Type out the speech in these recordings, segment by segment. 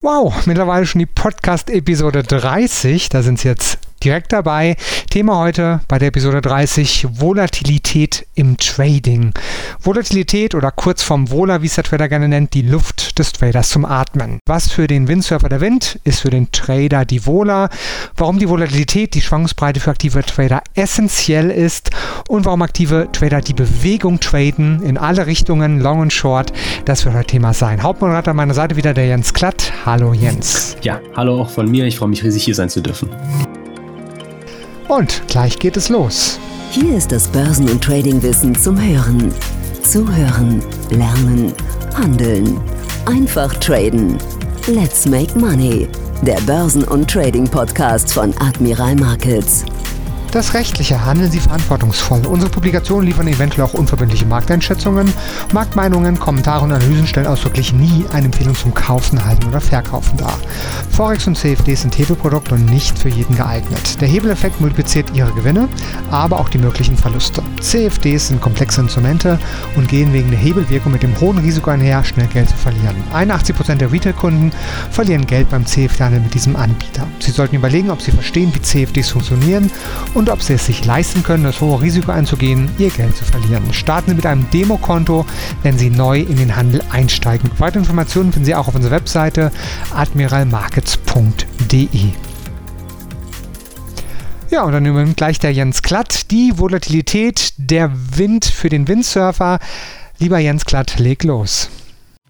Wow, mittlerweile schon die Podcast-Episode 30. Da sind es jetzt direkt dabei. Thema heute bei der Episode 30 Volatilität im Trading. Volatilität oder kurz vom Vola, wie es der Trader gerne nennt, die Luft des Traders zum Atmen. Was für den Windsurfer der Wind ist für den Trader die Vola. Warum die Volatilität, die Schwankungsbreite für aktive Trader essentiell ist und warum aktive Trader die Bewegung traden in alle Richtungen, Long und Short, das wird heute Thema sein. Hauptmoderator an meiner Seite wieder der Jens Klatt. Hallo Jens. Ja, hallo auch von mir. Ich freue mich riesig hier sein zu dürfen. Und gleich geht es los. Hier ist das Börsen- und Tradingwissen zum Hören. Zuhören, lernen, handeln. Einfach traden. Let's make money. Der Börsen- und Trading-Podcast von Admiral Markets. Das Rechtliche handeln Sie verantwortungsvoll. Unsere Publikationen liefern eventuell auch unverbindliche Markteinschätzungen. Marktmeinungen, Kommentare und Analysen stellen ausdrücklich nie eine Empfehlung zum Kaufen, Halten oder Verkaufen dar. Forex und CFDs sind Hebelprodukte und nicht für jeden geeignet. Der Hebeleffekt multipliziert Ihre Gewinne, aber auch die möglichen Verluste. CFDs sind komplexe Instrumente und gehen wegen der Hebelwirkung mit dem hohen Risiko einher, schnell Geld zu verlieren. 81% der Retail-Kunden verlieren Geld beim CFD-Handel mit diesem Anbieter. Sie sollten überlegen, ob Sie verstehen, wie CFDs funktionieren und ob Sie es sich leisten können, das hohe Risiko einzugehen, Ihr Geld zu verlieren. Starten Sie mit einem Demokonto, wenn Sie neu in den Handel einsteigen. Weitere Informationen finden Sie auch auf unserer Webseite admiralmarkets.de. Ja, und dann übernimmt gleich der Jens Klatt die Volatilität der Wind für den Windsurfer. Lieber Jens Klatt, leg los.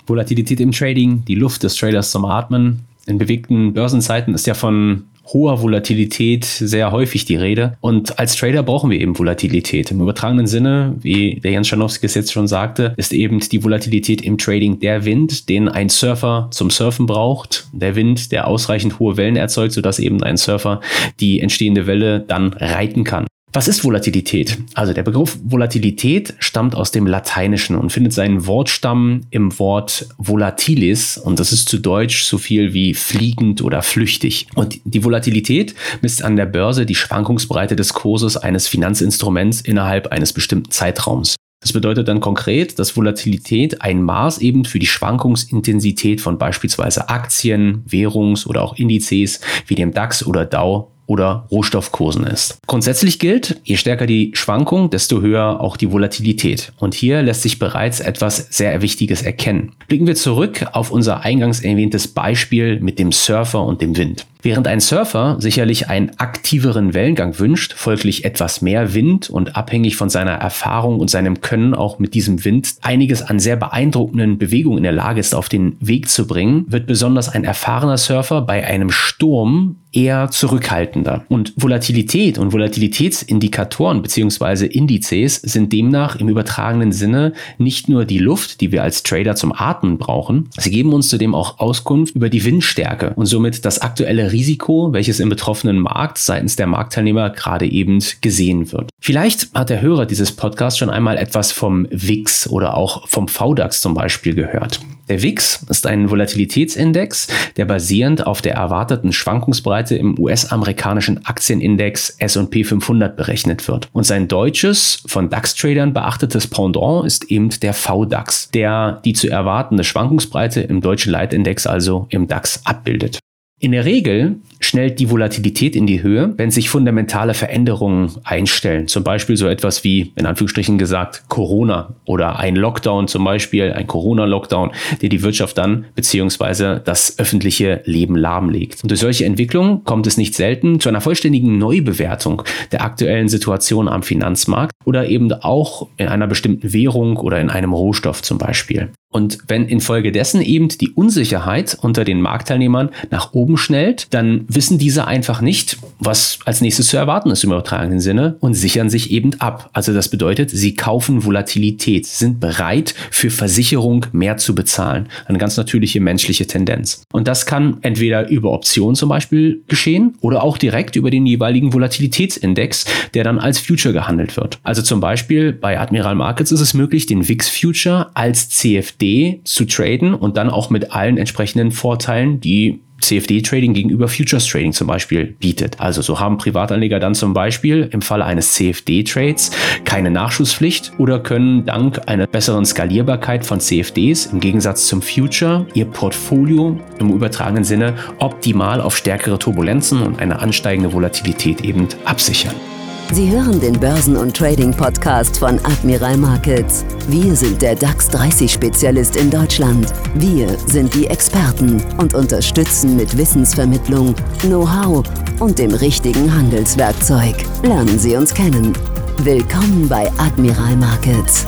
Volatilität im Trading, die Luft des Traders zum Atmen. In bewegten Börsenzeiten ist ja von hoher Volatilität sehr häufig die Rede. Und als Trader brauchen wir eben Volatilität. Im übertragenen Sinne, wie der Jens Schanowski es jetzt schon sagte, ist eben die Volatilität im Trading der Wind, den ein Surfer zum Surfen braucht. Der Wind, der ausreichend hohe Wellen erzeugt, sodass eben ein Surfer die entstehende Welle dann reiten kann. Was ist Volatilität? Also der Begriff Volatilität stammt aus dem Lateinischen und findet seinen Wortstamm im Wort volatilis und das ist zu Deutsch so viel wie fliegend oder flüchtig. Und die Volatilität misst an der Börse die Schwankungsbreite des Kurses eines Finanzinstruments innerhalb eines bestimmten Zeitraums. Das bedeutet dann konkret, dass Volatilität ein Maß eben für die Schwankungsintensität von beispielsweise Aktien, Währungs- oder auch Indizes wie dem DAX oder DAO oder Rohstoffkursen ist. Grundsätzlich gilt, je stärker die Schwankung, desto höher auch die Volatilität. Und hier lässt sich bereits etwas sehr Wichtiges erkennen. Blicken wir zurück auf unser eingangs erwähntes Beispiel mit dem Surfer und dem Wind. Während ein Surfer sicherlich einen aktiveren Wellengang wünscht, folglich etwas mehr Wind und abhängig von seiner Erfahrung und seinem Können auch mit diesem Wind einiges an sehr beeindruckenden Bewegungen in der Lage ist, auf den Weg zu bringen, wird besonders ein erfahrener Surfer bei einem Sturm eher zurückhaltender. Und Volatilität und Volatilitätsindikatoren bzw. Indizes sind demnach im übertragenen Sinne nicht nur die Luft, die wir als Trader zum Atmen brauchen, sie geben uns zudem auch Auskunft über die Windstärke und somit das aktuelle Risiko, welches im betroffenen Markt seitens der Marktteilnehmer gerade eben gesehen wird. Vielleicht hat der Hörer dieses Podcasts schon einmal etwas vom WIX oder auch vom VDAX zum Beispiel gehört. Der WIX ist ein Volatilitätsindex, der basierend auf der erwarteten Schwankungsbreite im US-amerikanischen Aktienindex S&P 500 berechnet wird. Und sein deutsches, von DAX-Tradern beachtetes Pendant ist eben der VDAX, der die zu erwartende Schwankungsbreite im deutschen Leitindex, also im DAX, abbildet. In der Regel schnellt die Volatilität in die Höhe, wenn sich fundamentale Veränderungen einstellen. Zum Beispiel so etwas wie, in Anführungsstrichen gesagt, Corona oder ein Lockdown zum Beispiel, ein Corona-Lockdown, der die Wirtschaft dann beziehungsweise das öffentliche Leben lahmlegt. Und durch solche Entwicklungen kommt es nicht selten zu einer vollständigen Neubewertung der aktuellen Situation am Finanzmarkt oder eben auch in einer bestimmten Währung oder in einem Rohstoff zum Beispiel. Und wenn infolgedessen eben die Unsicherheit unter den Marktteilnehmern nach oben schnellt, dann wissen diese einfach nicht, was als nächstes zu erwarten ist im übertragenen Sinne und sichern sich eben ab. Also das bedeutet, sie kaufen Volatilität, sind bereit für Versicherung mehr zu bezahlen. Eine ganz natürliche menschliche Tendenz. Und das kann entweder über Optionen zum Beispiel geschehen oder auch direkt über den jeweiligen Volatilitätsindex, der dann als Future gehandelt wird. Also zum Beispiel bei Admiral Markets ist es möglich, den VIX Future als CFD zu traden und dann auch mit allen entsprechenden Vorteilen, die CFD-Trading gegenüber Futures-Trading zum Beispiel bietet. Also so haben Privatanleger dann zum Beispiel im Falle eines CFD-Trades keine Nachschusspflicht oder können dank einer besseren Skalierbarkeit von CFDs im Gegensatz zum Future ihr Portfolio im übertragenen Sinne optimal auf stärkere Turbulenzen und eine ansteigende Volatilität eben absichern. Sie hören den Börsen- und Trading-Podcast von Admiral Markets. Wir sind der DAX 30-Spezialist in Deutschland. Wir sind die Experten und unterstützen mit Wissensvermittlung, Know-how und dem richtigen Handelswerkzeug. Lernen Sie uns kennen. Willkommen bei Admiral Markets.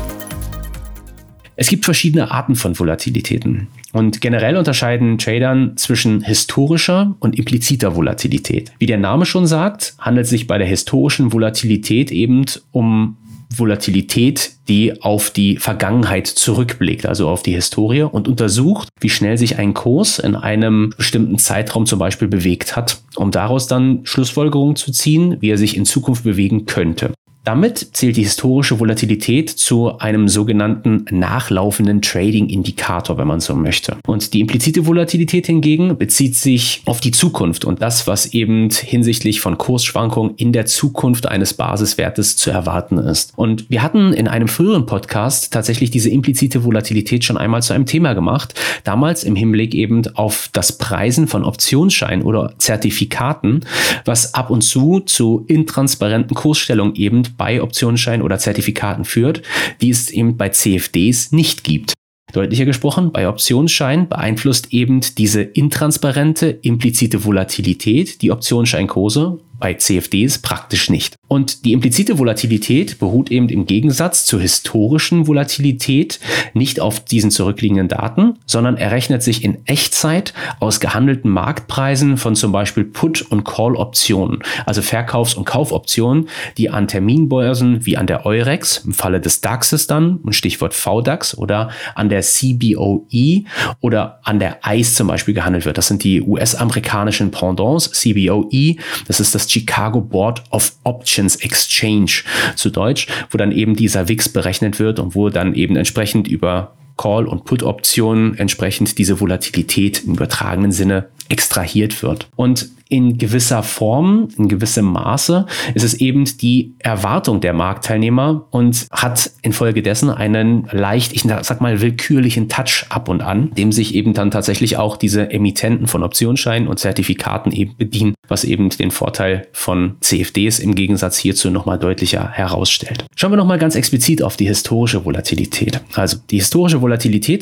Es gibt verschiedene Arten von Volatilitäten. Und generell unterscheiden Tradern zwischen historischer und impliziter Volatilität. Wie der Name schon sagt, handelt es sich bei der historischen Volatilität eben um Volatilität, die auf die Vergangenheit zurückblickt, also auf die Historie und untersucht, wie schnell sich ein Kurs in einem bestimmten Zeitraum zum Beispiel bewegt hat, um daraus dann Schlussfolgerungen zu ziehen, wie er sich in Zukunft bewegen könnte. Damit zählt die historische Volatilität zu einem sogenannten nachlaufenden Trading-Indikator, wenn man so möchte. Und die implizite Volatilität hingegen bezieht sich auf die Zukunft und das, was eben hinsichtlich von Kursschwankungen in der Zukunft eines Basiswertes zu erwarten ist. Und wir hatten in einem früheren Podcast tatsächlich diese implizite Volatilität schon einmal zu einem Thema gemacht. Damals im Hinblick eben auf das Preisen von Optionsscheinen oder Zertifikaten, was ab und zu zu intransparenten Kursstellungen eben bei Optionsscheinen oder Zertifikaten führt, die es eben bei CFDs nicht gibt. Deutlicher gesprochen, bei Optionsscheinen beeinflusst eben diese intransparente, implizite Volatilität die Optionsscheinkurse bei CFDs praktisch nicht. Und die implizite Volatilität beruht eben im Gegensatz zur historischen Volatilität nicht auf diesen zurückliegenden Daten, sondern errechnet sich in Echtzeit aus gehandelten Marktpreisen von zum Beispiel Put- und Call-Optionen, also Verkaufs- und Kaufoptionen, die an Terminbörsen wie an der Eurex, im Falle des DAXes dann, Stichwort VDAX, oder an der CBOE oder an der ICE zum Beispiel gehandelt wird. Das sind die US-amerikanischen Pendants, CBOE, das ist das Chicago Board of Options Exchange zu Deutsch, wo dann eben dieser WIX berechnet wird und wo dann eben entsprechend über Call- und Put-Optionen entsprechend diese Volatilität im übertragenen Sinne extrahiert wird. Und in gewisser Form, in gewissem Maße ist es eben die Erwartung der Marktteilnehmer und hat infolgedessen einen leicht, ich sag mal, willkürlichen Touch ab und an, dem sich eben dann tatsächlich auch diese Emittenten von Optionsscheinen und Zertifikaten eben bedienen, was eben den Vorteil von CFDs im Gegensatz hierzu nochmal deutlicher herausstellt. Schauen wir nochmal ganz explizit auf die historische Volatilität. Also die historische Volatilität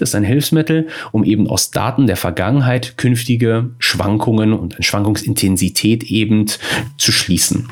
ist ein Hilfsmittel, um eben aus Daten der Vergangenheit künftige Schwankungen und Schwankungsintensität Intensität eben zu schließen.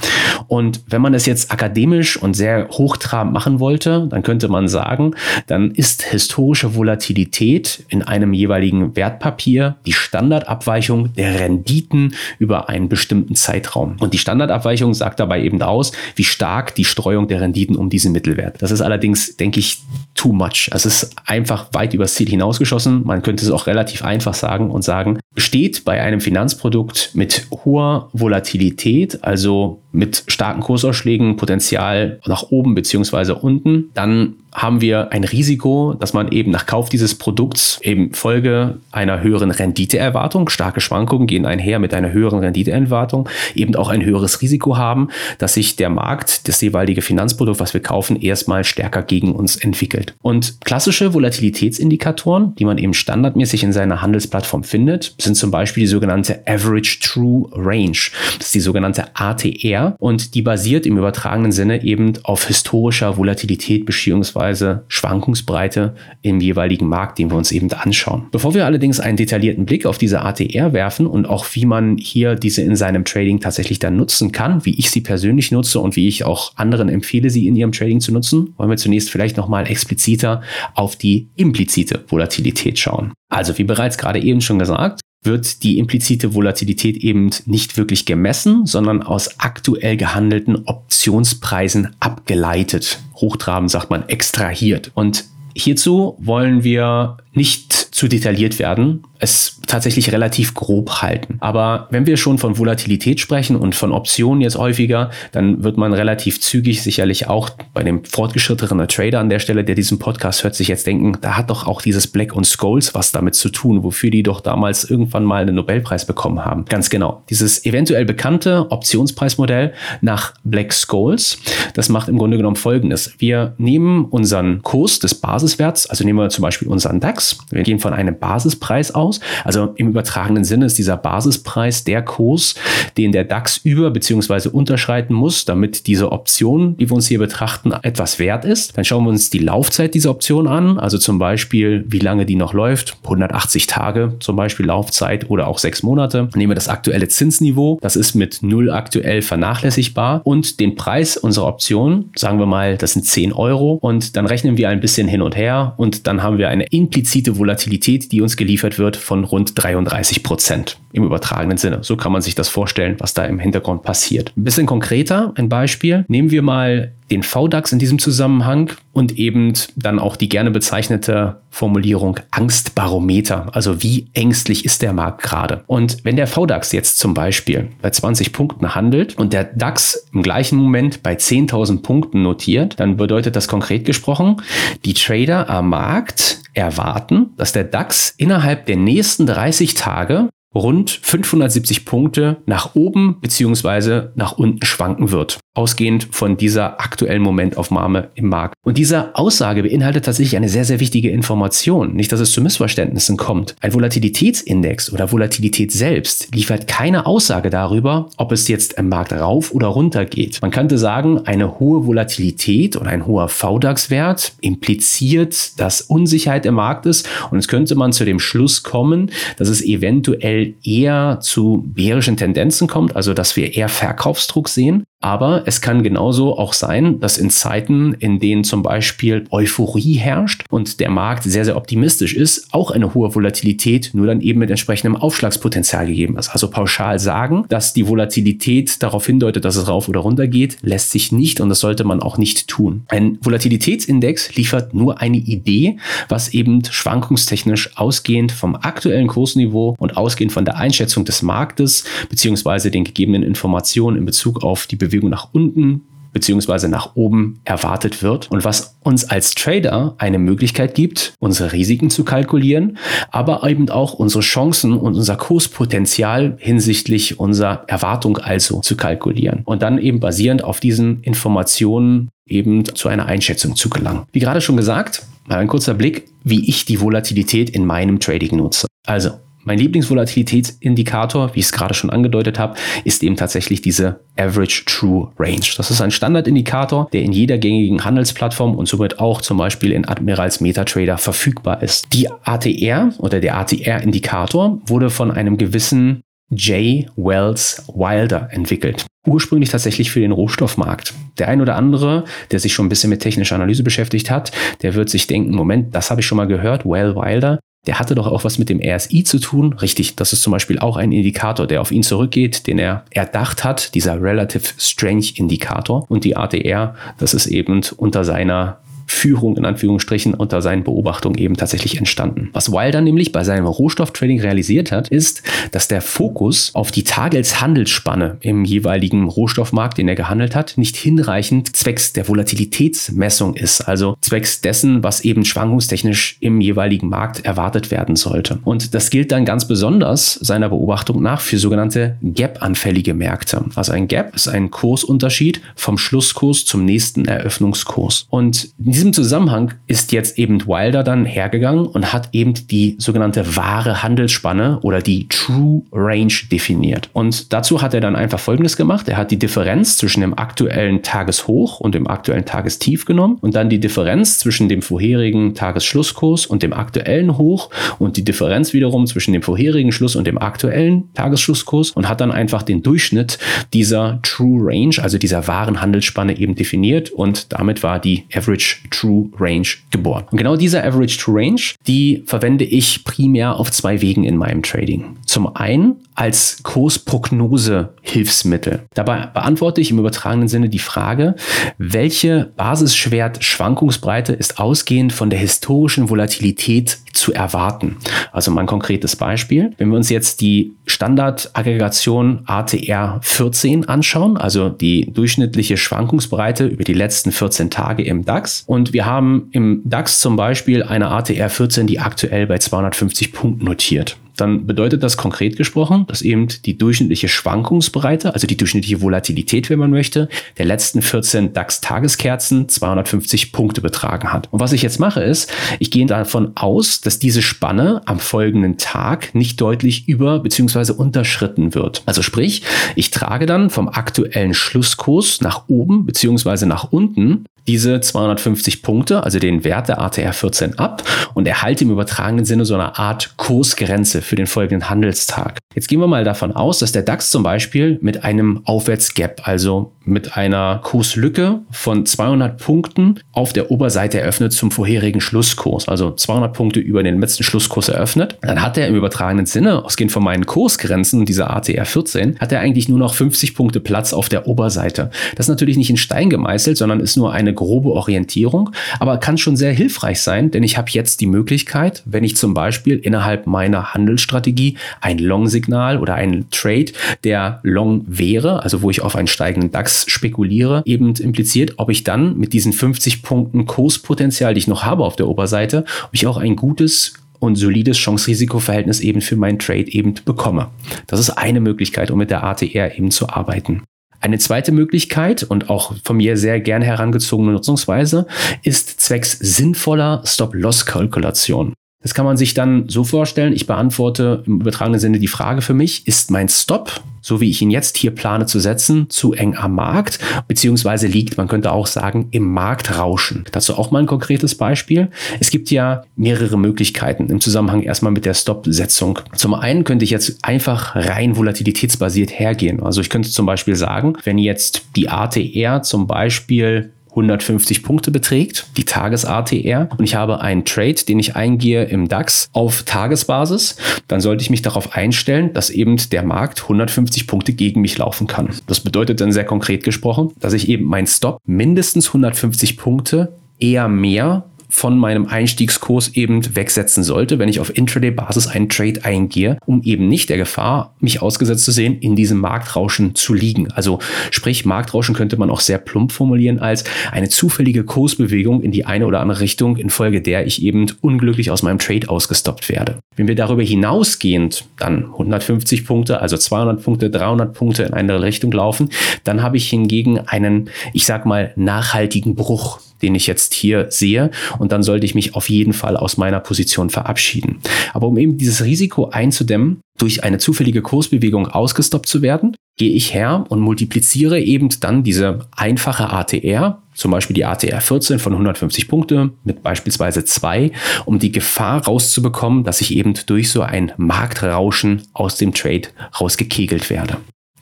Und wenn man das jetzt akademisch und sehr hochtrabend machen wollte, dann könnte man sagen, dann ist historische Volatilität in einem jeweiligen Wertpapier die Standardabweichung der Renditen über einen bestimmten Zeitraum. Und die Standardabweichung sagt dabei eben aus, wie stark die Streuung der Renditen um diesen Mittelwert. Das ist allerdings, denke ich, too much. Es ist einfach weit übers Ziel hinausgeschossen. Man könnte es auch relativ einfach sagen und sagen, besteht bei einem Finanzprodukt mit hoher Volatilität, also mit starken Kursausschlägen, Potenzial nach oben beziehungsweise unten, dann haben wir ein Risiko, dass man eben nach Kauf dieses Produkts eben Folge einer höheren Renditeerwartung, starke Schwankungen gehen einher mit einer höheren Renditeerwartung, eben auch ein höheres Risiko haben, dass sich der Markt, das jeweilige Finanzprodukt, was wir kaufen, erstmal stärker gegen uns entwickelt. Und klassische Volatilitätsindikatoren, die man eben standardmäßig in seiner Handelsplattform findet, sind zum Beispiel die sogenannte Average True Range. Das ist die sogenannte ATR und die basiert im übertragenen Sinne eben auf historischer Volatilität bzw Schwankungsbreite im jeweiligen Markt, den wir uns eben anschauen. Bevor wir allerdings einen detaillierten Blick auf diese ATR werfen und auch wie man hier diese in seinem Trading tatsächlich dann nutzen kann, wie ich sie persönlich nutze und wie ich auch anderen empfehle, sie in ihrem Trading zu nutzen, wollen wir zunächst vielleicht nochmal expliziter auf die implizite Volatilität schauen. Also wie bereits gerade eben schon gesagt, wird die implizite Volatilität eben nicht wirklich gemessen, sondern aus aktuell gehandelten Optionspreisen abgeleitet. Hochtrabend sagt man extrahiert. Und Hierzu wollen wir nicht zu detailliert werden, es tatsächlich relativ grob halten. Aber wenn wir schon von Volatilität sprechen und von Optionen jetzt häufiger, dann wird man relativ zügig sicherlich auch bei dem fortgeschrittenen Trader an der Stelle, der diesen Podcast hört, sich jetzt denken, da hat doch auch dieses Black und Scholes was damit zu tun, wofür die doch damals irgendwann mal einen Nobelpreis bekommen haben. Ganz genau. Dieses eventuell bekannte Optionspreismodell nach Black Scholes, das macht im Grunde genommen Folgendes. Wir nehmen unseren Kurs des Basiswerts, also nehmen wir zum Beispiel unseren DAX, wir gehen von einem Basispreis aus. Also im übertragenen Sinne ist dieser Basispreis der Kurs, den der DAX über bzw. unterschreiten muss, damit diese Option, die wir uns hier betrachten, etwas wert ist. Dann schauen wir uns die Laufzeit dieser Option an, also zum Beispiel, wie lange die noch läuft, 180 Tage zum Beispiel Laufzeit oder auch sechs Monate. Nehmen wir das aktuelle Zinsniveau, das ist mit null aktuell vernachlässigbar und den Preis unserer Option, sagen wir mal, das sind 10 Euro und dann rechnen wir ein bisschen hin und her und dann haben wir eine implizite Volatilität Volatilität, die uns geliefert wird, von rund 33 Prozent im übertragenen Sinne. So kann man sich das vorstellen, was da im Hintergrund passiert. Ein bisschen konkreter, ein Beispiel. Nehmen wir mal den VDAX in diesem Zusammenhang und eben dann auch die gerne bezeichnete Formulierung Angstbarometer. Also wie ängstlich ist der Markt gerade? Und wenn der VDAX jetzt zum Beispiel bei 20 Punkten handelt und der DAX im gleichen Moment bei 10.000 Punkten notiert, dann bedeutet das konkret gesprochen, die Trader am Markt erwarten, dass der DAX innerhalb der nächsten 30 Tage rund 570 Punkte nach oben bzw. nach unten schwanken wird ausgehend von dieser aktuellen Momentaufnahme im Markt. Und diese Aussage beinhaltet tatsächlich eine sehr, sehr wichtige Information. Nicht, dass es zu Missverständnissen kommt. Ein Volatilitätsindex oder Volatilität selbst liefert keine Aussage darüber, ob es jetzt im Markt rauf oder runter geht. Man könnte sagen, eine hohe Volatilität oder ein hoher VDAX-Wert impliziert, dass Unsicherheit im Markt ist. Und jetzt könnte man zu dem Schluss kommen, dass es eventuell eher zu bärischen Tendenzen kommt, also dass wir eher Verkaufsdruck sehen. Aber es kann genauso auch sein, dass in Zeiten, in denen zum Beispiel Euphorie herrscht und der Markt sehr, sehr optimistisch ist, auch eine hohe Volatilität nur dann eben mit entsprechendem Aufschlagspotenzial gegeben ist. Also pauschal sagen, dass die Volatilität darauf hindeutet, dass es rauf oder runter geht, lässt sich nicht und das sollte man auch nicht tun. Ein Volatilitätsindex liefert nur eine Idee, was eben schwankungstechnisch ausgehend vom aktuellen Kursniveau und ausgehend von der Einschätzung des Marktes beziehungsweise den gegebenen Informationen in Bezug auf die Bewegung nach unten beziehungsweise nach oben erwartet wird und was uns als Trader eine Möglichkeit gibt, unsere Risiken zu kalkulieren, aber eben auch unsere Chancen und unser Kurspotenzial hinsichtlich unserer Erwartung also zu kalkulieren und dann eben basierend auf diesen Informationen eben zu einer Einschätzung zu gelangen. Wie gerade schon gesagt, mal ein kurzer Blick, wie ich die Volatilität in meinem Trading nutze. Also mein Lieblingsvolatilitätsindikator, wie ich es gerade schon angedeutet habe, ist eben tatsächlich diese Average True Range. Das ist ein Standardindikator, der in jeder gängigen Handelsplattform und somit auch zum Beispiel in Admirals MetaTrader verfügbar ist. Die ATR oder der ATR-Indikator wurde von einem gewissen J. Wells Wilder entwickelt. Ursprünglich tatsächlich für den Rohstoffmarkt. Der ein oder andere, der sich schon ein bisschen mit technischer Analyse beschäftigt hat, der wird sich denken, Moment, das habe ich schon mal gehört, Well Wilder, der hatte doch auch was mit dem RSI zu tun. Richtig, das ist zum Beispiel auch ein Indikator, der auf ihn zurückgeht, den er erdacht hat, dieser Relative Strength Indikator. Und die ATR, das ist eben unter seiner Führung in Anführungsstrichen unter seinen Beobachtungen eben tatsächlich entstanden. Was Wilder nämlich bei seinem Rohstofftrading realisiert hat, ist, dass der Fokus auf die Tageshandelsspanne im jeweiligen Rohstoffmarkt, den er gehandelt hat, nicht hinreichend zwecks der Volatilitätsmessung ist, also zwecks dessen, was eben schwankungstechnisch im jeweiligen Markt erwartet werden sollte. Und das gilt dann ganz besonders seiner Beobachtung nach für sogenannte Gap-anfällige Märkte. Also ein Gap ist ein Kursunterschied vom Schlusskurs zum nächsten Eröffnungskurs. Und diesem Zusammenhang ist jetzt eben Wilder dann hergegangen und hat eben die sogenannte wahre Handelsspanne oder die True Range definiert. Und dazu hat er dann einfach Folgendes gemacht. Er hat die Differenz zwischen dem aktuellen Tageshoch und dem aktuellen Tagestief genommen und dann die Differenz zwischen dem vorherigen Tagesschlusskurs und dem aktuellen Hoch und die Differenz wiederum zwischen dem vorherigen Schluss und dem aktuellen Tagesschlusskurs und hat dann einfach den Durchschnitt dieser True Range, also dieser wahren Handelsspanne eben definiert und damit war die Average True Range geboren. Und genau diese Average True Range, die verwende ich primär auf zwei Wegen in meinem Trading. Zum einen als Kursprognose-Hilfsmittel. Dabei beantworte ich im übertragenen Sinne die Frage, welche Basisschwert-Schwankungsbreite ist ausgehend von der historischen Volatilität zu erwarten. Also mal ein konkretes Beispiel. Wenn wir uns jetzt die Standardaggregation ATR 14 anschauen, also die durchschnittliche Schwankungsbreite über die letzten 14 Tage im DAX. Und wir haben im DAX zum Beispiel eine ATR 14, die aktuell bei 250 Punkten notiert dann bedeutet das konkret gesprochen, dass eben die durchschnittliche Schwankungsbreite, also die durchschnittliche Volatilität, wenn man möchte, der letzten 14 DAX-Tageskerzen 250 Punkte betragen hat. Und was ich jetzt mache ist, ich gehe davon aus, dass diese Spanne am folgenden Tag nicht deutlich über bzw. unterschritten wird. Also sprich, ich trage dann vom aktuellen Schlusskurs nach oben bzw. nach unten diese 250 Punkte, also den Wert der ATR 14 ab und erhalte im übertragenen Sinne so eine Art Kursgrenze für den folgenden Handelstag. Jetzt gehen wir mal davon aus, dass der DAX zum Beispiel mit einem Aufwärtsgap, also mit einer Kurslücke von 200 Punkten auf der Oberseite eröffnet zum vorherigen Schlusskurs, also 200 Punkte über den letzten Schlusskurs eröffnet, dann hat er im übertragenen Sinne, ausgehend von meinen Kursgrenzen dieser ATR 14, hat er eigentlich nur noch 50 Punkte Platz auf der Oberseite. Das ist natürlich nicht in Stein gemeißelt, sondern ist nur eine grobe Orientierung, aber kann schon sehr hilfreich sein, denn ich habe jetzt die Möglichkeit, wenn ich zum Beispiel innerhalb meiner Handelsstrategie ein Long-Signal oder ein Trade, der Long wäre, also wo ich auf einen steigenden DAX spekuliere, eben impliziert, ob ich dann mit diesen 50 Punkten Kurspotenzial, die ich noch habe auf der Oberseite, ob ich auch ein gutes und solides Chance-Risiko-Verhältnis eben für meinen Trade eben bekomme. Das ist eine Möglichkeit, um mit der ATR eben zu arbeiten. Eine zweite Möglichkeit und auch von mir sehr gerne herangezogene Nutzungsweise ist zwecks sinnvoller Stop-Loss-Kalkulation. Das kann man sich dann so vorstellen, ich beantworte im übertragenen Sinne die Frage für mich, ist mein Stop, so wie ich ihn jetzt hier plane zu setzen, zu eng am Markt, beziehungsweise liegt, man könnte auch sagen, im Marktrauschen. Dazu auch mal ein konkretes Beispiel. Es gibt ja mehrere Möglichkeiten im Zusammenhang erstmal mit der Stop-Setzung. Zum einen könnte ich jetzt einfach rein volatilitätsbasiert hergehen. Also ich könnte zum Beispiel sagen, wenn jetzt die ATR zum Beispiel 150 Punkte beträgt, die Tages-ATR, und ich habe einen Trade, den ich eingehe im DAX auf Tagesbasis, dann sollte ich mich darauf einstellen, dass eben der Markt 150 Punkte gegen mich laufen kann. Das bedeutet dann sehr konkret gesprochen, dass ich eben mein Stop mindestens 150 Punkte eher mehr von meinem Einstiegskurs eben wegsetzen sollte, wenn ich auf Intraday-Basis einen Trade eingehe, um eben nicht der Gefahr, mich ausgesetzt zu sehen, in diesem Marktrauschen zu liegen. Also sprich, Marktrauschen könnte man auch sehr plump formulieren als eine zufällige Kursbewegung in die eine oder andere Richtung, infolge der ich eben unglücklich aus meinem Trade ausgestoppt werde. Wenn wir darüber hinausgehend dann 150 Punkte, also 200 Punkte, 300 Punkte in eine Richtung laufen, dann habe ich hingegen einen, ich sag mal, nachhaltigen Bruch den ich jetzt hier sehe. Und dann sollte ich mich auf jeden Fall aus meiner Position verabschieden. Aber um eben dieses Risiko einzudämmen, durch eine zufällige Kursbewegung ausgestoppt zu werden, gehe ich her und multipliziere eben dann diese einfache ATR, zum Beispiel die ATR 14 von 150 Punkte mit beispielsweise 2, um die Gefahr rauszubekommen, dass ich eben durch so ein Marktrauschen aus dem Trade rausgekegelt werde.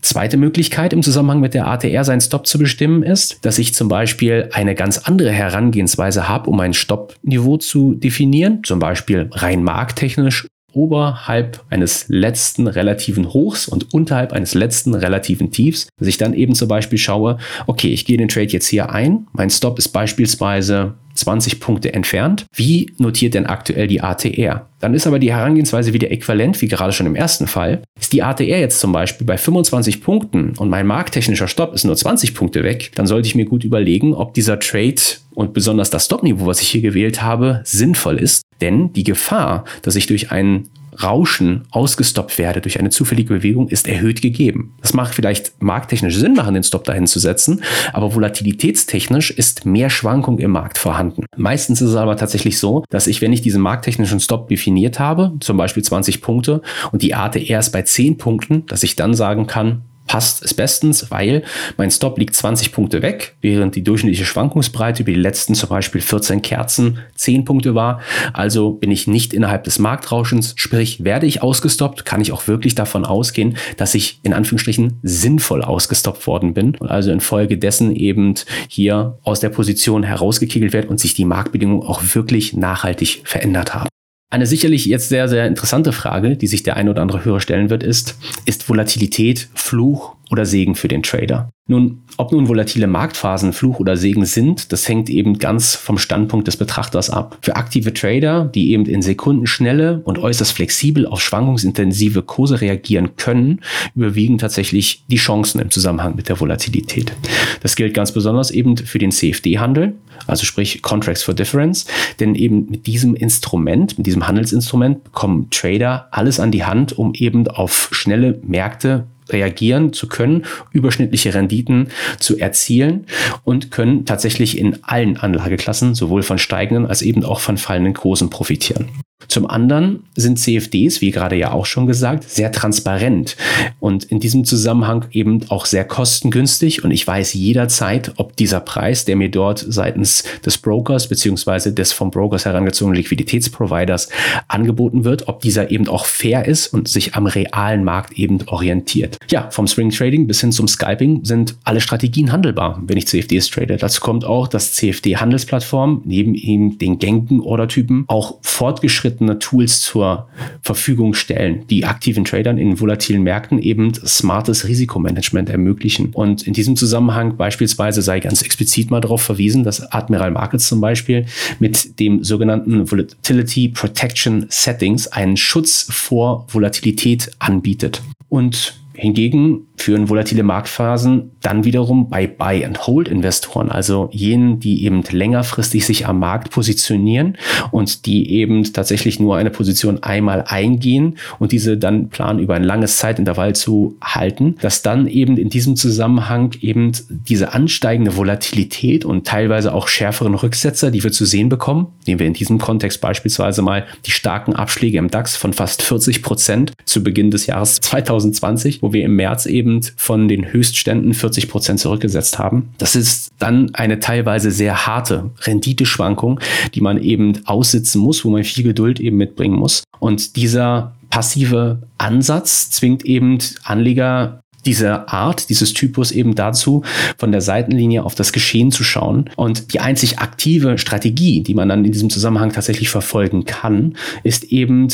Zweite Möglichkeit im Zusammenhang mit der ATR seinen Stop zu bestimmen ist, dass ich zum Beispiel eine ganz andere Herangehensweise habe, um ein Stoppniveau zu definieren, zum Beispiel rein markttechnisch oberhalb eines letzten relativen Hochs und unterhalb eines letzten relativen Tiefs, dass ich dann eben zum Beispiel schaue, okay, ich gehe den Trade jetzt hier ein, mein Stop ist beispielsweise 20 Punkte entfernt. Wie notiert denn aktuell die ATR? Dann ist aber die Herangehensweise wieder äquivalent, wie gerade schon im ersten Fall. Ist die ATR jetzt zum Beispiel bei 25 Punkten und mein markttechnischer Stopp ist nur 20 Punkte weg, dann sollte ich mir gut überlegen, ob dieser Trade und besonders das Stopniveau, was ich hier gewählt habe, sinnvoll ist. Denn die Gefahr, dass ich durch einen Rauschen ausgestoppt werde durch eine zufällige Bewegung, ist erhöht gegeben. Das macht vielleicht markttechnisch Sinn machen, den Stop dahin zu setzen, aber volatilitätstechnisch ist mehr Schwankung im Markt vorhanden. Meistens ist es aber tatsächlich so, dass ich, wenn ich diesen markttechnischen Stop definiert habe, zum Beispiel 20 Punkte und die ATR ist bei 10 Punkten, dass ich dann sagen kann, passt es bestens, weil mein Stop liegt 20 Punkte weg, während die durchschnittliche Schwankungsbreite über die letzten zum Beispiel 14 Kerzen 10 Punkte war. Also bin ich nicht innerhalb des Marktrauschens, sprich werde ich ausgestoppt, kann ich auch wirklich davon ausgehen, dass ich in Anführungsstrichen sinnvoll ausgestoppt worden bin und also infolgedessen eben hier aus der Position herausgekegelt werde und sich die Marktbedingungen auch wirklich nachhaltig verändert haben. Eine sicherlich jetzt sehr, sehr interessante Frage, die sich der ein oder andere Hörer stellen wird, ist, ist Volatilität Fluch oder Segen für den Trader? Nun, ob nun volatile Marktphasen Fluch oder Segen sind, das hängt eben ganz vom Standpunkt des Betrachters ab. Für aktive Trader, die eben in Sekundenschnelle und äußerst flexibel auf schwankungsintensive Kurse reagieren können, überwiegen tatsächlich die Chancen im Zusammenhang mit der Volatilität. Das gilt ganz besonders eben für den CFD-Handel, also sprich Contracts for Difference, denn eben mit diesem Instrument, mit diesem Handelsinstrument bekommen Trader alles an die Hand, um eben auf schnelle Märkte reagieren zu können, überschnittliche Renditen zu erzielen und können tatsächlich in allen Anlageklassen sowohl von steigenden als eben auch von fallenden Kursen profitieren. Zum anderen sind CFDs, wie gerade ja auch schon gesagt, sehr transparent und in diesem Zusammenhang eben auch sehr kostengünstig und ich weiß jederzeit, ob dieser Preis, der mir dort seitens des Brokers beziehungsweise des vom Brokers herangezogenen Liquiditätsproviders angeboten wird, ob dieser eben auch fair ist und sich am realen Markt eben orientiert. Ja, vom Swing Trading bis hin zum Scalping sind alle Strategien handelbar, wenn ich CFDs trade. Dazu kommt auch, dass CFD-Handelsplattformen neben eben den gängigen Ordertypen auch fortgeschritten fortgeschrittene Tools zur Verfügung stellen, die aktiven Tradern in volatilen Märkten eben smartes Risikomanagement ermöglichen. Und in diesem Zusammenhang beispielsweise sei ganz explizit mal darauf verwiesen, dass Admiral Markets zum Beispiel mit dem sogenannten Volatility Protection Settings einen Schutz vor Volatilität anbietet. Und hingegen führen volatile Marktphasen dann wiederum bei Buy-and-Hold-Investoren, also jenen, die eben längerfristig sich am Markt positionieren und die eben tatsächlich nur eine Position einmal eingehen und diese dann planen, über ein langes Zeitintervall zu halten, dass dann eben in diesem Zusammenhang eben diese ansteigende Volatilität und teilweise auch schärferen Rücksetzer, die wir zu sehen bekommen, nehmen wir in diesem Kontext beispielsweise mal die starken Abschläge im DAX von fast 40 Prozent zu Beginn des Jahres 2020, wo wir im März eben von den Höchstständen 40 Prozent zurückgesetzt haben. Das ist dann eine teilweise sehr harte Renditeschwankung, die man eben aussitzen muss, wo man viel Geduld eben mitbringen muss. Und dieser passive Ansatz zwingt eben Anleger diese Art, dieses Typus eben dazu, von der Seitenlinie auf das Geschehen zu schauen. Und die einzig aktive Strategie, die man dann in diesem Zusammenhang tatsächlich verfolgen kann, ist eben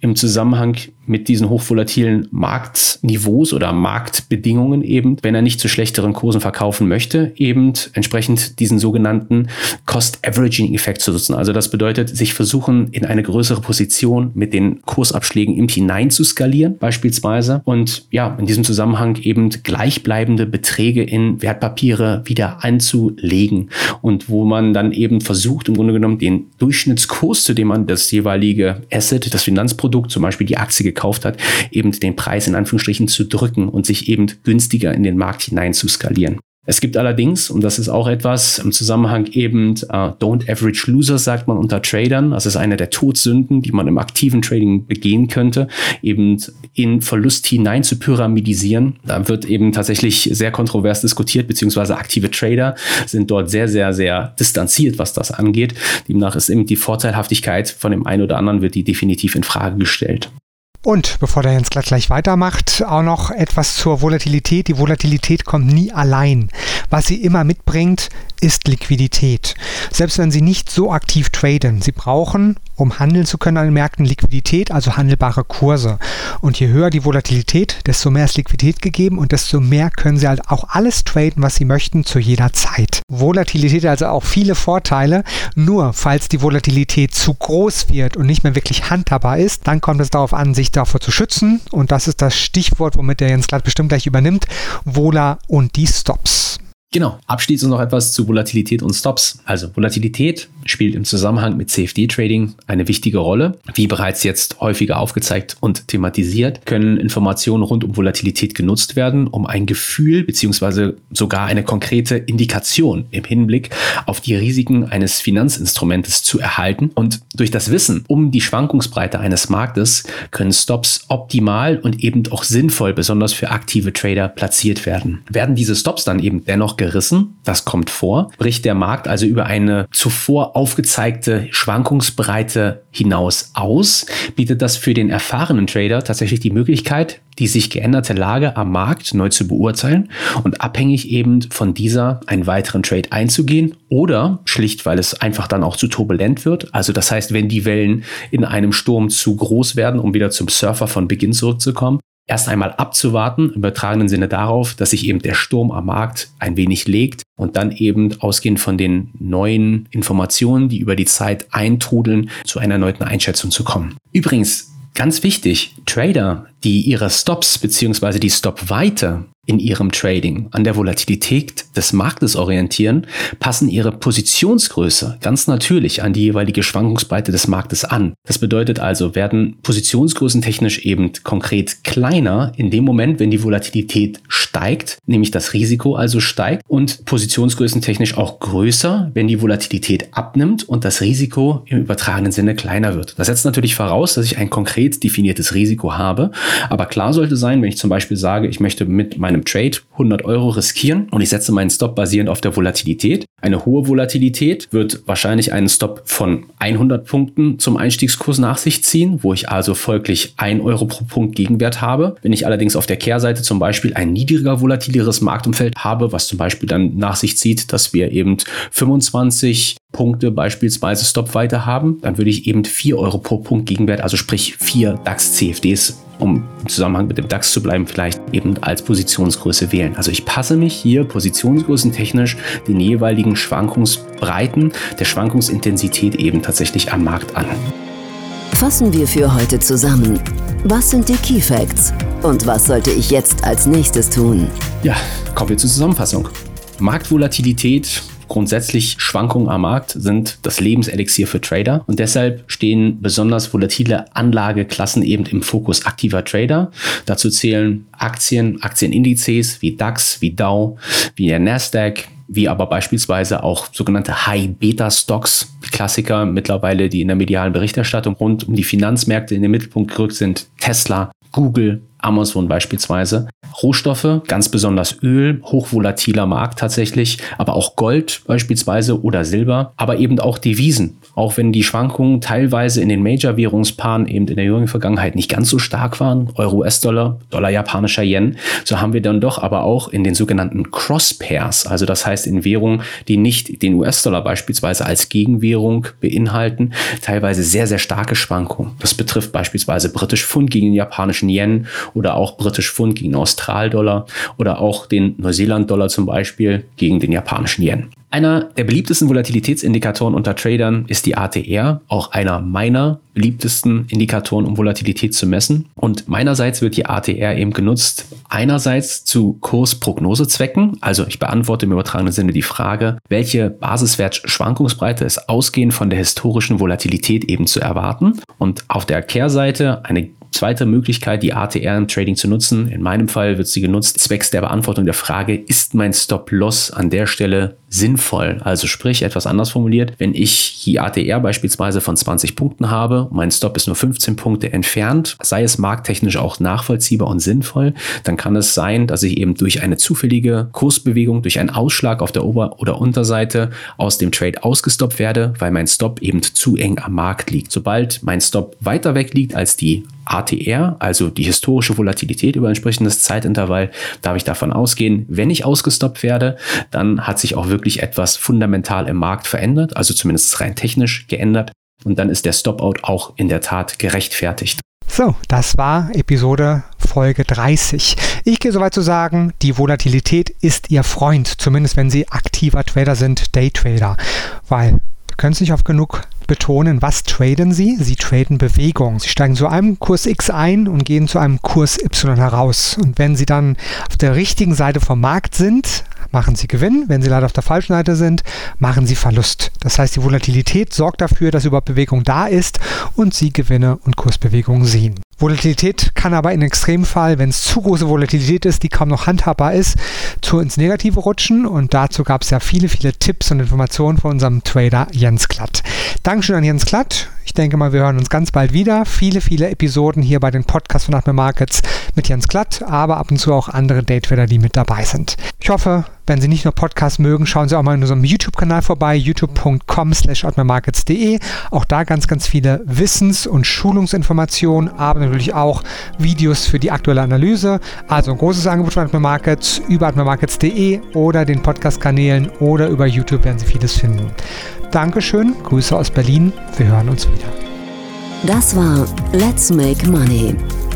im Zusammenhang mit diesen hochvolatilen Marktniveaus oder Marktbedingungen eben, wenn er nicht zu schlechteren Kursen verkaufen möchte, eben entsprechend diesen sogenannten Cost-Averaging-Effekt zu nutzen. Also das bedeutet, sich versuchen, in eine größere Position mit den Kursabschlägen im hinein zu skalieren, beispielsweise. Und ja, in diesem Zusammenhang eben gleichbleibende Beträge in Wertpapiere wieder einzulegen und wo man dann eben versucht, im Grunde genommen den Durchschnittskurs, zu dem man das jeweilige Asset, das Finanzprodukt, zum Beispiel die Aktie gekauft hat, eben den Preis in Anführungsstrichen zu drücken und sich eben günstiger in den Markt hinein zu skalieren. Es gibt allerdings, und das ist auch etwas im Zusammenhang eben, uh, don't average losers, sagt man unter Tradern. Das ist eine der Todsünden, die man im aktiven Trading begehen könnte, eben in Verlust hinein zu pyramidisieren. Da wird eben tatsächlich sehr kontrovers diskutiert, beziehungsweise aktive Trader sind dort sehr, sehr, sehr distanziert, was das angeht. Demnach ist eben die Vorteilhaftigkeit von dem einen oder anderen wird die definitiv in Frage gestellt. Und bevor der Jens glatt gleich weitermacht, auch noch etwas zur Volatilität. Die Volatilität kommt nie allein. Was sie immer mitbringt, ist Liquidität. Selbst wenn Sie nicht so aktiv traden, Sie brauchen, um handeln zu können an den Märkten, Liquidität, also handelbare Kurse. Und je höher die Volatilität, desto mehr ist Liquidität gegeben und desto mehr können Sie halt auch alles traden, was Sie möchten, zu jeder Zeit. Volatilität also auch viele Vorteile. Nur falls die Volatilität zu groß wird und nicht mehr wirklich handhabbar ist, dann kommt es darauf an, sich davor zu schützen. Und das ist das Stichwort, womit der Jens Glatt bestimmt gleich übernimmt. Vola und die Stops. Genau. Abschließend noch etwas zu Volatilität und Stops. Also Volatilität spielt im Zusammenhang mit CFD-Trading eine wichtige Rolle. Wie bereits jetzt häufiger aufgezeigt und thematisiert, können Informationen rund um Volatilität genutzt werden, um ein Gefühl beziehungsweise sogar eine konkrete Indikation im Hinblick auf die Risiken eines Finanzinstrumentes zu erhalten. Und durch das Wissen um die Schwankungsbreite eines Marktes können Stops optimal und eben auch sinnvoll, besonders für aktive Trader, platziert werden. Werden diese Stops dann eben dennoch abgerissen. Das kommt vor. Bricht der Markt also über eine zuvor aufgezeigte Schwankungsbreite hinaus aus, bietet das für den erfahrenen Trader tatsächlich die Möglichkeit, die sich geänderte Lage am Markt neu zu beurteilen und abhängig eben von dieser einen weiteren Trade einzugehen oder schlicht, weil es einfach dann auch zu turbulent wird. Also das heißt, wenn die Wellen in einem Sturm zu groß werden, um wieder zum Surfer von Beginn zurückzukommen, erst einmal abzuwarten, im übertragenen Sinne darauf, dass sich eben der Sturm am Markt ein wenig legt und dann eben ausgehend von den neuen Informationen, die über die Zeit eintrudeln, zu einer erneuten Einschätzung zu kommen. Übrigens, ganz wichtig, Trader, die ihre Stops bzw. die Stopweite in ihrem Trading an der Volatilität des Marktes orientieren, passen ihre Positionsgröße ganz natürlich an die jeweilige Schwankungsbreite des Marktes an. Das bedeutet also, werden Positionsgrößen technisch eben konkret kleiner in dem Moment, wenn die Volatilität steigt, nämlich das Risiko also steigt und Positionsgrößen technisch auch größer, wenn die Volatilität abnimmt und das Risiko im übertragenen Sinne kleiner wird. Das setzt natürlich voraus, dass ich ein konkret definiertes Risiko habe, aber klar sollte sein, wenn ich zum Beispiel sage, ich möchte mit meinem einem Trade 100 Euro riskieren und ich setze meinen Stop basierend auf der Volatilität. Eine hohe Volatilität wird wahrscheinlich einen Stop von 100 Punkten zum Einstiegskurs nach sich ziehen, wo ich also folglich 1 Euro pro Punkt Gegenwert habe. Wenn ich allerdings auf der Kehrseite zum Beispiel ein niedriger volatileres Marktumfeld habe, was zum Beispiel dann nach sich zieht, dass wir eben 25 Punkte beispielsweise Stopweite haben, dann würde ich eben 4 Euro pro Punkt Gegenwert, also sprich 4 DAX-CFDs um im Zusammenhang mit dem DAX zu bleiben, vielleicht eben als Positionsgröße wählen. Also ich passe mich hier positionsgrößentechnisch den jeweiligen Schwankungsbreiten der Schwankungsintensität eben tatsächlich am Markt an. Fassen wir für heute zusammen. Was sind die Key Facts? Und was sollte ich jetzt als nächstes tun? Ja, kommen wir zur Zusammenfassung. Marktvolatilität Grundsätzlich Schwankungen am Markt sind das Lebenselixier für Trader und deshalb stehen besonders volatile Anlageklassen eben im Fokus aktiver Trader. Dazu zählen Aktien, Aktienindizes wie DAX, wie Dow, wie der Nasdaq, wie aber beispielsweise auch sogenannte High-Beta-Stocks, Klassiker mittlerweile, die in der medialen Berichterstattung rund um die Finanzmärkte in den Mittelpunkt gerückt sind, Tesla, Google, Amazon beispielsweise. Rohstoffe, ganz besonders Öl, hochvolatiler Markt tatsächlich, aber auch Gold beispielsweise oder Silber, aber eben auch Devisen. Auch wenn die Schwankungen teilweise in den Major-Währungspaaren eben in der jüngeren Vergangenheit nicht ganz so stark waren, Euro, US-Dollar, Dollar, japanischer Yen, so haben wir dann doch aber auch in den sogenannten Cross-Pairs, also das heißt in Währungen, die nicht den US-Dollar beispielsweise als Gegenwährung beinhalten, teilweise sehr, sehr starke Schwankungen. Das betrifft beispielsweise britisch Pfund gegen den japanischen Yen oder auch britisch Pfund gegen Australdollar oder auch den Neuseeland-Dollar zum Beispiel gegen den japanischen Yen. Einer der beliebtesten Volatilitätsindikatoren unter Tradern ist die ATR, auch einer meiner beliebtesten Indikatoren, um Volatilität zu messen. Und meinerseits wird die ATR eben genutzt, einerseits zu Kursprognosezwecken, also ich beantworte im übertragenen Sinne die Frage, welche Basiswert-Schwankungsbreite ist ausgehend von der historischen Volatilität eben zu erwarten. Und auf der Kehrseite eine Zweite Möglichkeit, die ATR im Trading zu nutzen. In meinem Fall wird sie genutzt zwecks der Beantwortung der Frage, ist mein Stop-Loss an der Stelle sinnvoll? Also sprich, etwas anders formuliert, wenn ich die ATR beispielsweise von 20 Punkten habe, mein Stop ist nur 15 Punkte entfernt, sei es markttechnisch auch nachvollziehbar und sinnvoll, dann kann es sein, dass ich eben durch eine zufällige Kursbewegung, durch einen Ausschlag auf der Ober- oder Unterseite aus dem Trade ausgestoppt werde, weil mein Stop eben zu eng am Markt liegt. Sobald mein Stop weiter weg liegt als die ATR, also die historische Volatilität über entsprechendes Zeitintervall, darf ich davon ausgehen, wenn ich ausgestoppt werde, dann hat sich auch wirklich etwas fundamental im Markt verändert, also zumindest rein technisch geändert. Und dann ist der Stopout auch in der Tat gerechtfertigt. So, das war Episode Folge 30. Ich gehe soweit zu sagen, die Volatilität ist Ihr Freund, zumindest wenn Sie aktiver Trader sind, Daytrader, weil wir können es nicht oft genug betonen, was traden Sie? Sie traden Bewegung. Sie steigen zu einem Kurs X ein und gehen zu einem Kurs Y heraus. Und wenn Sie dann auf der richtigen Seite vom Markt sind, machen Sie Gewinn. Wenn Sie leider auf der falschen Seite sind, machen Sie Verlust. Das heißt, die Volatilität sorgt dafür, dass überhaupt Bewegung da ist und Sie Gewinne und Kursbewegungen sehen. Volatilität kann aber in Extremfall, wenn es zu große Volatilität ist, die kaum noch handhabbar ist, zu ins Negative rutschen. Und dazu gab es ja viele, viele Tipps und Informationen von unserem Trader Jens Klatt. Dankeschön an Jens Klatt. Ich denke mal, wir hören uns ganz bald wieder. Viele, viele Episoden hier bei den Podcasts von Atme Markets mit Jens Glatt, aber ab und zu auch andere Daytrader, die mit dabei sind. Ich hoffe, wenn Sie nicht nur Podcasts mögen, schauen Sie auch mal in unserem YouTube-Kanal vorbei, youtube.com slash Auch da ganz, ganz viele Wissens- und Schulungsinformationen, aber natürlich auch Videos für die aktuelle Analyse. Also ein großes Angebot von Atmer Markets über atmermarkets.de oder den Podcast-Kanälen oder über YouTube werden Sie vieles finden. Dankeschön, Grüße aus Berlin, wir hören uns wieder. Das war Let's Make Money,